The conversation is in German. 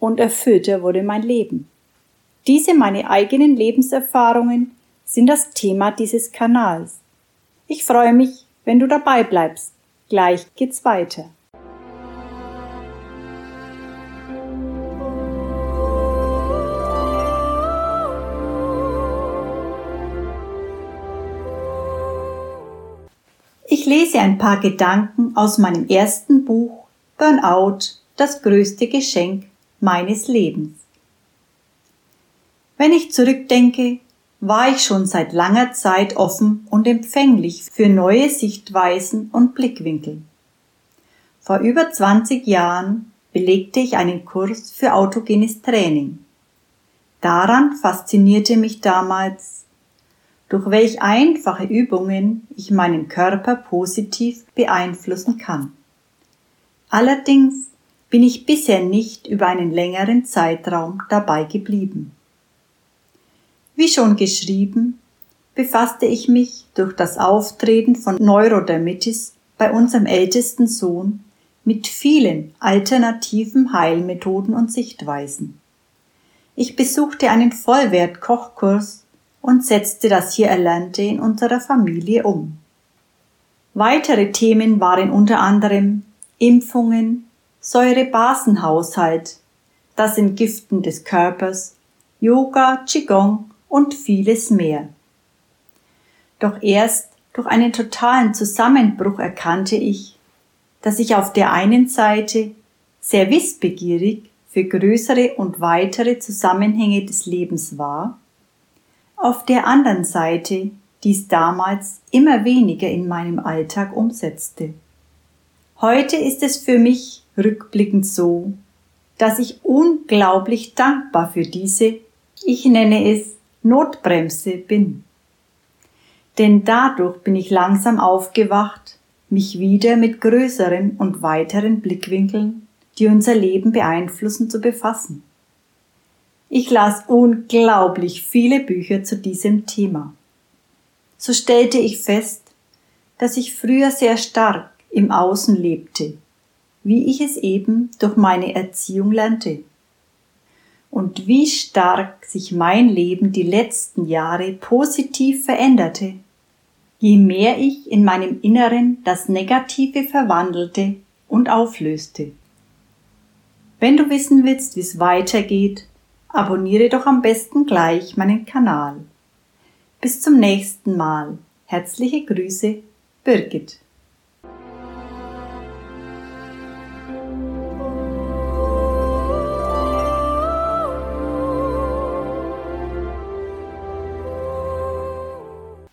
und erfüllter wurde mein Leben. Diese meine eigenen Lebenserfahrungen sind das Thema dieses Kanals. Ich freue mich, wenn du dabei bleibst. Gleich geht's weiter. Ich lese ein paar Gedanken aus meinem ersten Buch Burnout, das größte Geschenk meines Lebens. Wenn ich zurückdenke, war ich schon seit langer Zeit offen und empfänglich für neue Sichtweisen und Blickwinkel. Vor über 20 Jahren belegte ich einen Kurs für autogenes Training. Daran faszinierte mich damals, durch welch einfache Übungen ich meinen Körper positiv beeinflussen kann. Allerdings bin ich bisher nicht über einen längeren Zeitraum dabei geblieben. Wie schon geschrieben, befasste ich mich durch das Auftreten von Neurodermitis bei unserem ältesten Sohn mit vielen alternativen Heilmethoden und Sichtweisen. Ich besuchte einen Vollwert-Kochkurs und setzte das hier Erlernte in unserer Familie um. Weitere Themen waren unter anderem Impfungen, Säurebasenhaushalt, das Entgiften des Körpers, Yoga, Qigong und vieles mehr. Doch erst durch einen totalen Zusammenbruch erkannte ich, dass ich auf der einen Seite sehr wissbegierig für größere und weitere Zusammenhänge des Lebens war, auf der anderen Seite dies damals immer weniger in meinem Alltag umsetzte. Heute ist es für mich rückblickend so, dass ich unglaublich dankbar für diese, ich nenne es Notbremse bin. Denn dadurch bin ich langsam aufgewacht, mich wieder mit größeren und weiteren Blickwinkeln, die unser Leben beeinflussen, zu befassen. Ich las unglaublich viele Bücher zu diesem Thema. So stellte ich fest, dass ich früher sehr stark im Außen lebte, wie ich es eben durch meine Erziehung lernte und wie stark sich mein Leben die letzten Jahre positiv veränderte, je mehr ich in meinem Inneren das Negative verwandelte und auflöste. Wenn du wissen willst, wie es weitergeht, abonniere doch am besten gleich meinen Kanal. Bis zum nächsten Mal. Herzliche Grüße, Birgit.